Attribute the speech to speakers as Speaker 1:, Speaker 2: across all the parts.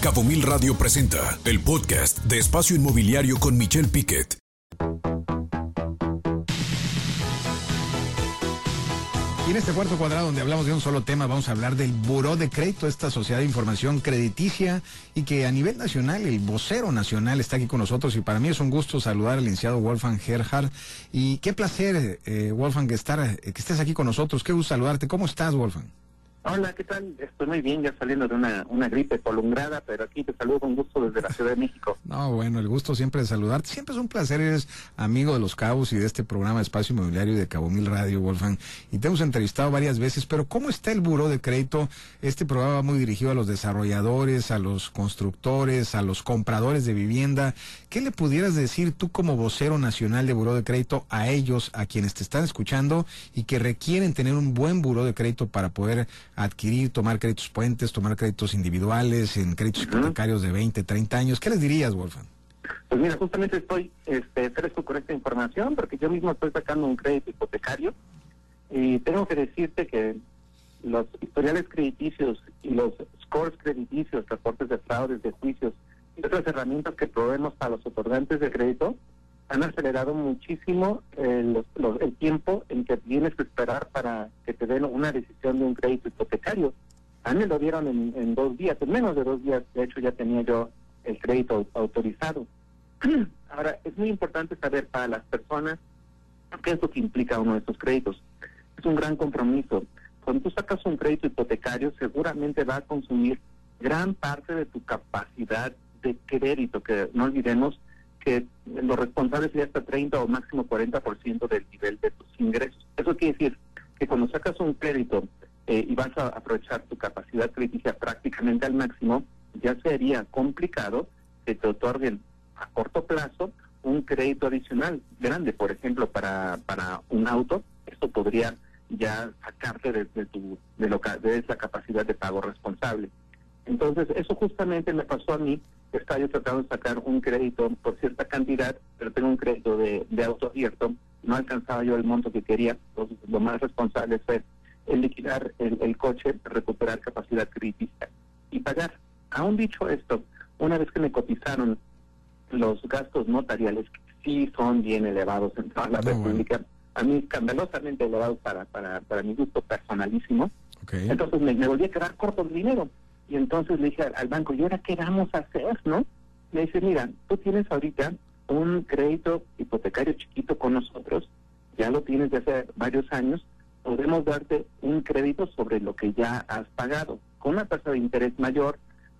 Speaker 1: Cabo Mil Radio presenta el podcast de Espacio Inmobiliario con Michelle Piquet.
Speaker 2: Y en este cuarto cuadrado donde hablamos de un solo tema, vamos a hablar del Buró de Crédito, esta sociedad de información crediticia y que a nivel nacional, el vocero nacional está aquí con nosotros y para mí es un gusto saludar al licenciado Wolfgang Gerhard. Y qué placer, eh, Wolfgang, estar, eh, que estés aquí con nosotros. Qué gusto saludarte. ¿Cómo estás, Wolfgang?
Speaker 3: Hola, ¿qué tal? Estoy muy bien, ya saliendo de una, una gripe prolongada, pero aquí te saludo con gusto desde la Ciudad de México.
Speaker 2: No, bueno, el gusto siempre de saludarte. Siempre es un placer, eres amigo de los Cabos y de este programa Espacio Inmobiliario de Cabo Mil Radio, Wolfgang. Y te hemos entrevistado varias veces, pero ¿cómo está el Buró de Crédito? Este programa va muy dirigido a los desarrolladores, a los constructores, a los compradores de vivienda. ¿Qué le pudieras decir tú como vocero nacional de Buró de Crédito a ellos, a quienes te están escuchando y que requieren tener un buen Buró de Crédito para poder adquirir, tomar créditos puentes, tomar créditos individuales, en créditos hipotecarios de 20, 30 años. ¿Qué les dirías, Wolfgang?
Speaker 3: Pues mira, justamente estoy este, fresco con esta información porque yo mismo estoy sacando un crédito hipotecario y tengo que decirte que los historiales crediticios y los scores crediticios, reportes de fraudes, de juicios y otras herramientas que proveemos para los otorgantes de crédito han acelerado muchísimo el, el tiempo en que tienes que esperar para que te den una decisión de un crédito hipotecario. A mí lo dieron en, dos días, en menos de dos días, de hecho ya tenía yo el crédito autorizado. Ahora, es muy importante saber para las personas qué es lo que implica uno de estos créditos. Es un gran compromiso. Cuando tú sacas un crédito hipotecario, seguramente va a consumir gran parte de tu capacidad de crédito, que no olvidemos que los responsables sería hasta 30 o máximo 40% del nivel de tus ingresos. Eso quiere decir que cuando sacas un crédito eh, y vas a aprovechar tu capacidad crítica prácticamente al máximo, ya sería complicado que te otorguen a corto plazo un crédito adicional grande, por ejemplo, para, para un auto, esto podría ya sacarte de, tu, de, lo, de esa capacidad de pago responsable. Entonces, eso justamente me pasó a mí estaba yo tratando de sacar un crédito por cierta cantidad, pero tengo un crédito de, auto abierto, no alcanzaba yo el monto que quería, entonces lo más responsable fue el liquidar el, coche, recuperar capacidad crítica y pagar. Aún dicho esto, una vez que me cotizaron los gastos notariales, que sí son bien elevados en toda la República, a mí escandalosamente elevados para, para, para mi gusto personalísimo, entonces me, me volví a quedar corto de dinero. Y entonces le dije al, banco, ¿y ahora qué vamos a hacer, no? Me dice, mira, tú tienes ahorita un crédito hipotecario chiquito con nosotros, ya lo tienes desde hace varios años, podemos darte un crédito sobre lo que ya has pagado. Con una tasa de interés mayor,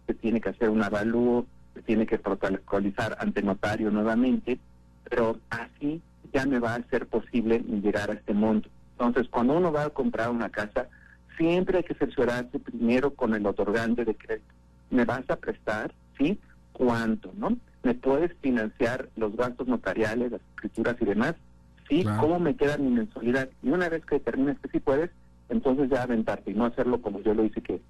Speaker 3: se tiene que hacer un avalúo, se tiene que protocolizar ante notario nuevamente, pero así ya me va a ser posible llegar a este monto. Entonces, cuando uno va a comprar una casa, siempre hay que cerciorarse primero con el otorgante de crédito. ¿Me vas a prestar? ¿Sí? ¿Cuánto? ¿No? ¿Me puedes financiar los gastos notariales, las escrituras y demás? ¿Sí? ¿Cómo me queda mi mensualidad? Y una vez que determines que sí puedes, entonces ya aventarte y no hacerlo como yo lo hice que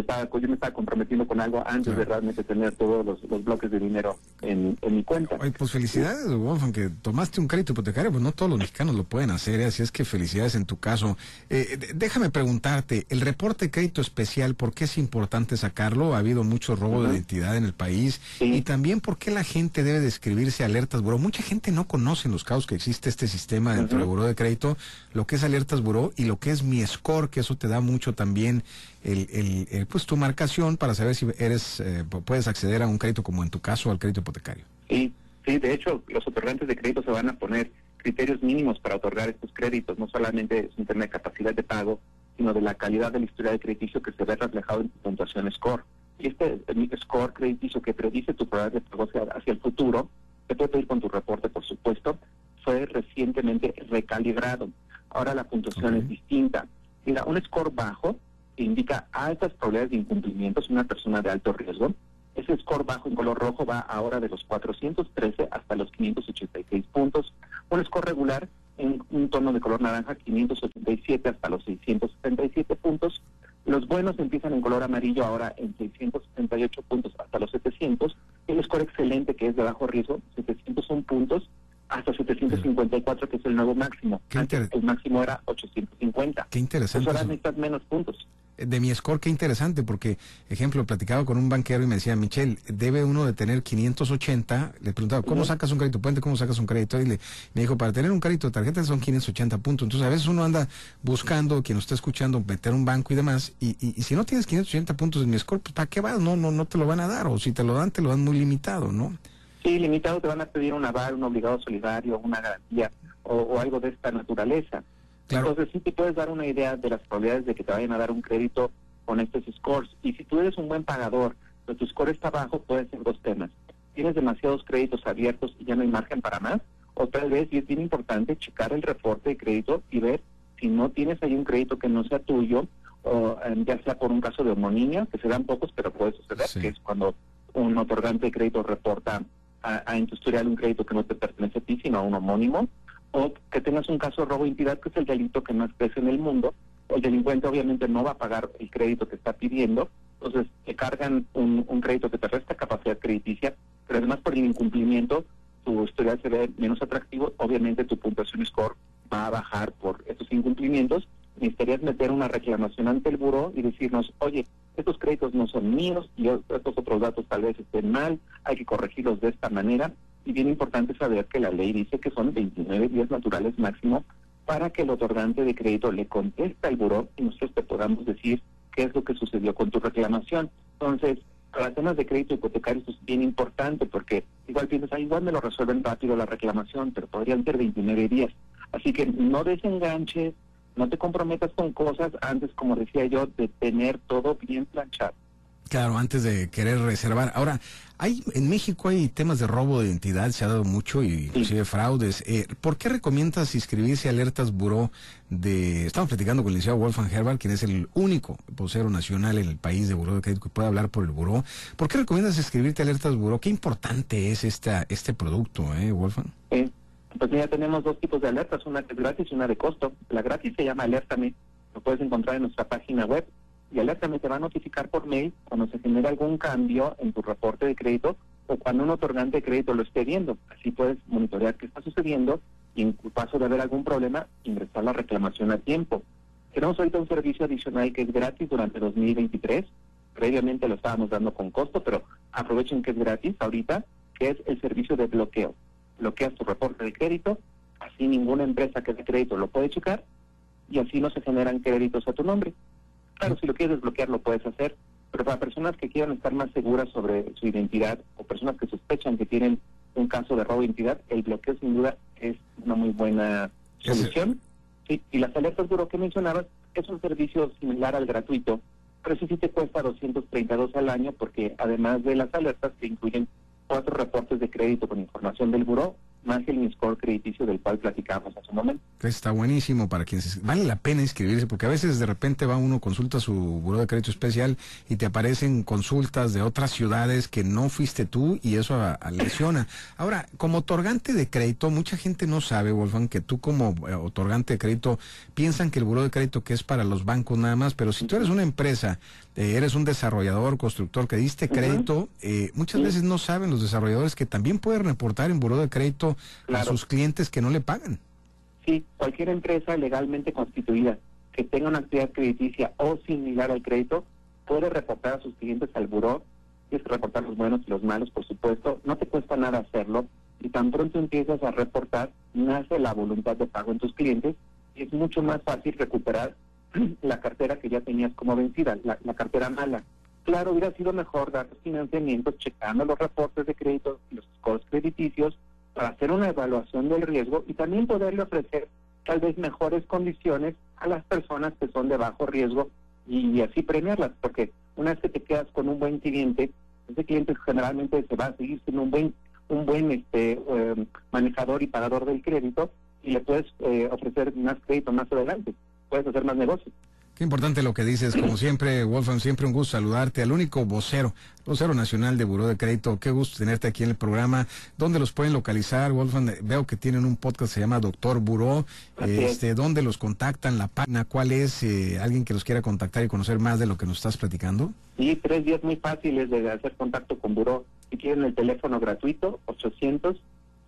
Speaker 3: estaba, yo me estaba comprometiendo con algo antes de realmente tener todos los, bloques de dinero en, mi cuenta.
Speaker 2: pues felicidades, Wolfgang, que tomaste un crédito hipotecario, pues no todos los mexicanos lo pueden hacer, ¿eh? así es que felicidades en tu caso. Eh, déjame preguntarte, el reporte de crédito especial, ¿por qué es importante sacarlo? Ha habido mucho robo de identidad en el país y también por qué la gente debe describirse alertas buró. Mucha gente no conoce en los casos que existe este sistema dentro del buró de crédito, lo que es alertas buró y lo que es mi score, que eso te da mucho también el, el, pues tu marcación para saber si eres eh, puedes acceder a un crédito como en tu caso al crédito hipotecario.
Speaker 3: Sí, sí, de hecho los otorgantes de crédito se van a poner criterios mínimos para otorgar estos créditos, no solamente es un tema de capacidad de pago, sino de la calidad de la historia de crediticio que se ve reflejado en tu puntuación score. Y este score crediticio que predice tu probabilidad de pago hacia, el futuro, te puede pedir con tu reporte, por supuesto, fue recientemente recalibrado. Ahora la puntuación es distinta. Mira, un score bajo indica altas probabilidades de incumplimiento, es una persona de alto riesgo. Ese score bajo en color rojo va ahora de los 413 hasta los 586 puntos. Un score regular en un tono de color naranja, 587 hasta los 677 puntos. Los buenos empiezan en color amarillo ahora en 678 puntos hasta los 700. El score excelente, que es de bajo riesgo, 701 puntos hasta 754, que es el nuevo máximo. Antes el máximo era 850.
Speaker 2: Qué interesante.
Speaker 3: Pues ahora necesitas menos puntos.
Speaker 2: De mi score, qué interesante, porque, ejemplo, platicaba con un banquero y me decía, Michelle, debe uno de tener 580, le preguntaba, ¿cómo sacas un crédito puente? ¿Cómo sacas un crédito? Y le, me dijo, para tener un crédito de tarjeta son 580 puntos. Entonces, a veces uno anda buscando, quien está escuchando, meter un banco y demás, y, y, si no tienes 580 puntos en mi score, pues ¿para qué vas? No, no, no te lo van a dar, o si te lo dan, te lo dan muy limitado, ¿no?
Speaker 3: Sí, limitado te van a pedir un aval, un obligado solidario, una garantía o, o algo de esta naturaleza. Entonces sí te puedes dar una idea de las probabilidades de que te vayan a dar un crédito con estos scores. Y si tú eres un buen pagador, pero tu score está bajo, puede ser dos temas. Tienes demasiados créditos abiertos y ya no hay margen para más. O tal vez, y es bien importante, checar el reporte de crédito y ver si no tienes ahí un crédito que no sea tuyo, o em, ya sea por un caso de homonimia, que se dan pocos, pero puede suceder, que es cuando un otorgante de crédito reporta a, a historial un crédito que no te pertenece a ti, sino a un homónimo, o que tengas un caso de robo de entidad, que es el delito que más crece en el mundo. El delincuente obviamente no va a pagar el crédito que está pidiendo, entonces te cargan un, un crédito que te resta capacidad crediticia, pero además por el incumplimiento tu historial se ve menos atractivo, obviamente tu puntuación score va a bajar por estos incumplimientos. Necesitarías meter una reclamación ante el buró y decirnos, oye, estos créditos no son míos y estos otros datos tal vez estén mal, hay que corregirlos de esta manera y bien importante saber que la ley dice que son 29 días naturales máximo para que el otorgante de crédito le conteste al buró y nosotros te podamos decir qué es lo que sucedió con tu reclamación. Entonces, para temas de crédito hipotecario esto es bien importante porque igual piensas, ah, igual me lo resuelven rápido la reclamación, pero podrían ser 29 días. Así que no desenganches, no te comprometas con cosas antes, como decía yo, de tener todo bien planchado.
Speaker 2: Claro, antes de querer reservar. Ahora, hay en México hay temas de robo de identidad, se ha dado mucho, y inclusive fraudes. Eh, ¿Por qué recomiendas inscribirse a Alertas Buró de... Estamos platicando con el licenciado Wolfgang Herbal, quien es el único vocero nacional en el país de Buró de Crédito que puede hablar por el Buró. ¿Por qué recomiendas inscribirte a Alertas Buró? ¿Qué importante es esta, este producto, eh, Wolfgang?
Speaker 3: Eh, pues mira, tenemos dos tipos de alertas, una es gratis y una de costo. La gratis se llama Alértame, lo puedes encontrar en nuestra página web y Alértame te va a notificar por mail cuando se genere algún cambio en tu reporte de crédito o cuando un otorgante de crédito lo esté viendo. Así puedes monitorear qué está sucediendo y en caso de haber algún problema, ingresar la reclamación a tiempo. Tenemos ahorita un servicio adicional que es gratis durante 2023. Previamente lo estábamos dando con costo, pero aprovechen que es gratis ahorita, que es el servicio de bloqueo. Bloqueas tu reporte de crédito, así ninguna empresa que de crédito lo puede checar y así no se generan créditos a tu nombre. Claro, si lo quieres desbloquear lo puedes hacer, pero para personas que quieran estar más seguras sobre su identidad o personas que sospechan que tienen un caso de robo de identidad, el bloqueo sin duda es una muy buena solución. Sí, y las alertas duro que mencionabas es un servicio similar al gratuito, pero sí, sí te cuesta 232 al año porque además de las alertas te incluyen cuatro reportes de crédito con información del buró, más el score crediticio del cual platicamos hace un momento.
Speaker 2: Está buenísimo para quienes vale la pena inscribirse porque a veces de repente va uno consulta su buró de crédito especial y te aparecen consultas de otras ciudades que no fuiste tú y eso a, lesiona. Ahora, como otorgante de crédito, mucha gente no sabe, Wolfgang, que tú como eh, otorgante de crédito piensan que el buró de crédito que es para los bancos nada más, pero si tú eres una empresa, eh, eres un desarrollador, constructor que diste crédito, eh, muchas veces no saben los desarrolladores que también pueden reportar en buró de crédito a sus clientes que no le pagan.
Speaker 3: Sí, cualquier empresa legalmente constituida que tenga una actividad crediticia o similar al crédito puede reportar a sus clientes al buró. Tienes que reportar los buenos y los malos, por supuesto. No te cuesta nada hacerlo. Y tan pronto empiezas a reportar, nace la voluntad de pago en tus clientes y es mucho más fácil recuperar la cartera que ya tenías como vencida, la, cartera mala. Claro, hubiera sido mejor dar los financiamientos checando los reportes de crédito y los scores crediticios para hacer una evaluación del riesgo y también poderle ofrecer tal vez mejores condiciones a las personas que son de bajo riesgo y, así premiarlas, porque una vez que te quedas con un buen cliente, ese cliente generalmente se va a seguir siendo un buen un buen este eh, manejador y pagador del crédito y le puedes eh, ofrecer más crédito más adelante, puedes hacer más negocios.
Speaker 2: Qué importante lo que dices, como siempre, Wolfgang, siempre un gusto saludarte, al único vocero, vocero nacional de Buró de Crédito. Qué gusto tenerte aquí en el programa. ¿Dónde los pueden localizar, Wolfgang? Veo que tienen un podcast que se llama Doctor Buró. Este, ¿Dónde los contactan? ¿La página cuál es? Eh, ¿Alguien que los quiera contactar y conocer más de lo que nos estás platicando?
Speaker 3: Sí, tres días muy fáciles de hacer contacto con Buró. Si quieren el teléfono gratuito,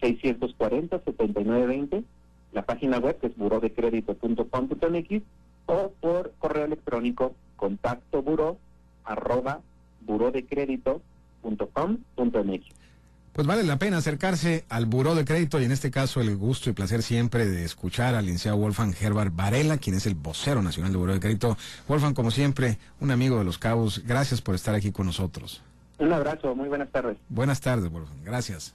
Speaker 3: 800-640-7920. La página web que es burodecredito.com.mx o por correo electrónico contacto buró arroba burodecrédito.com.mx.
Speaker 2: Pues vale la pena acercarse al buró de crédito y en este caso el gusto y placer siempre de escuchar al licenciado Wolfgang Herbert Varela, quien es el vocero nacional del buró de crédito. Wolfgang, como siempre, un amigo de los cabos, gracias por estar aquí con nosotros.
Speaker 3: Un abrazo, muy buenas tardes.
Speaker 2: Buenas tardes, Wolfgang, gracias.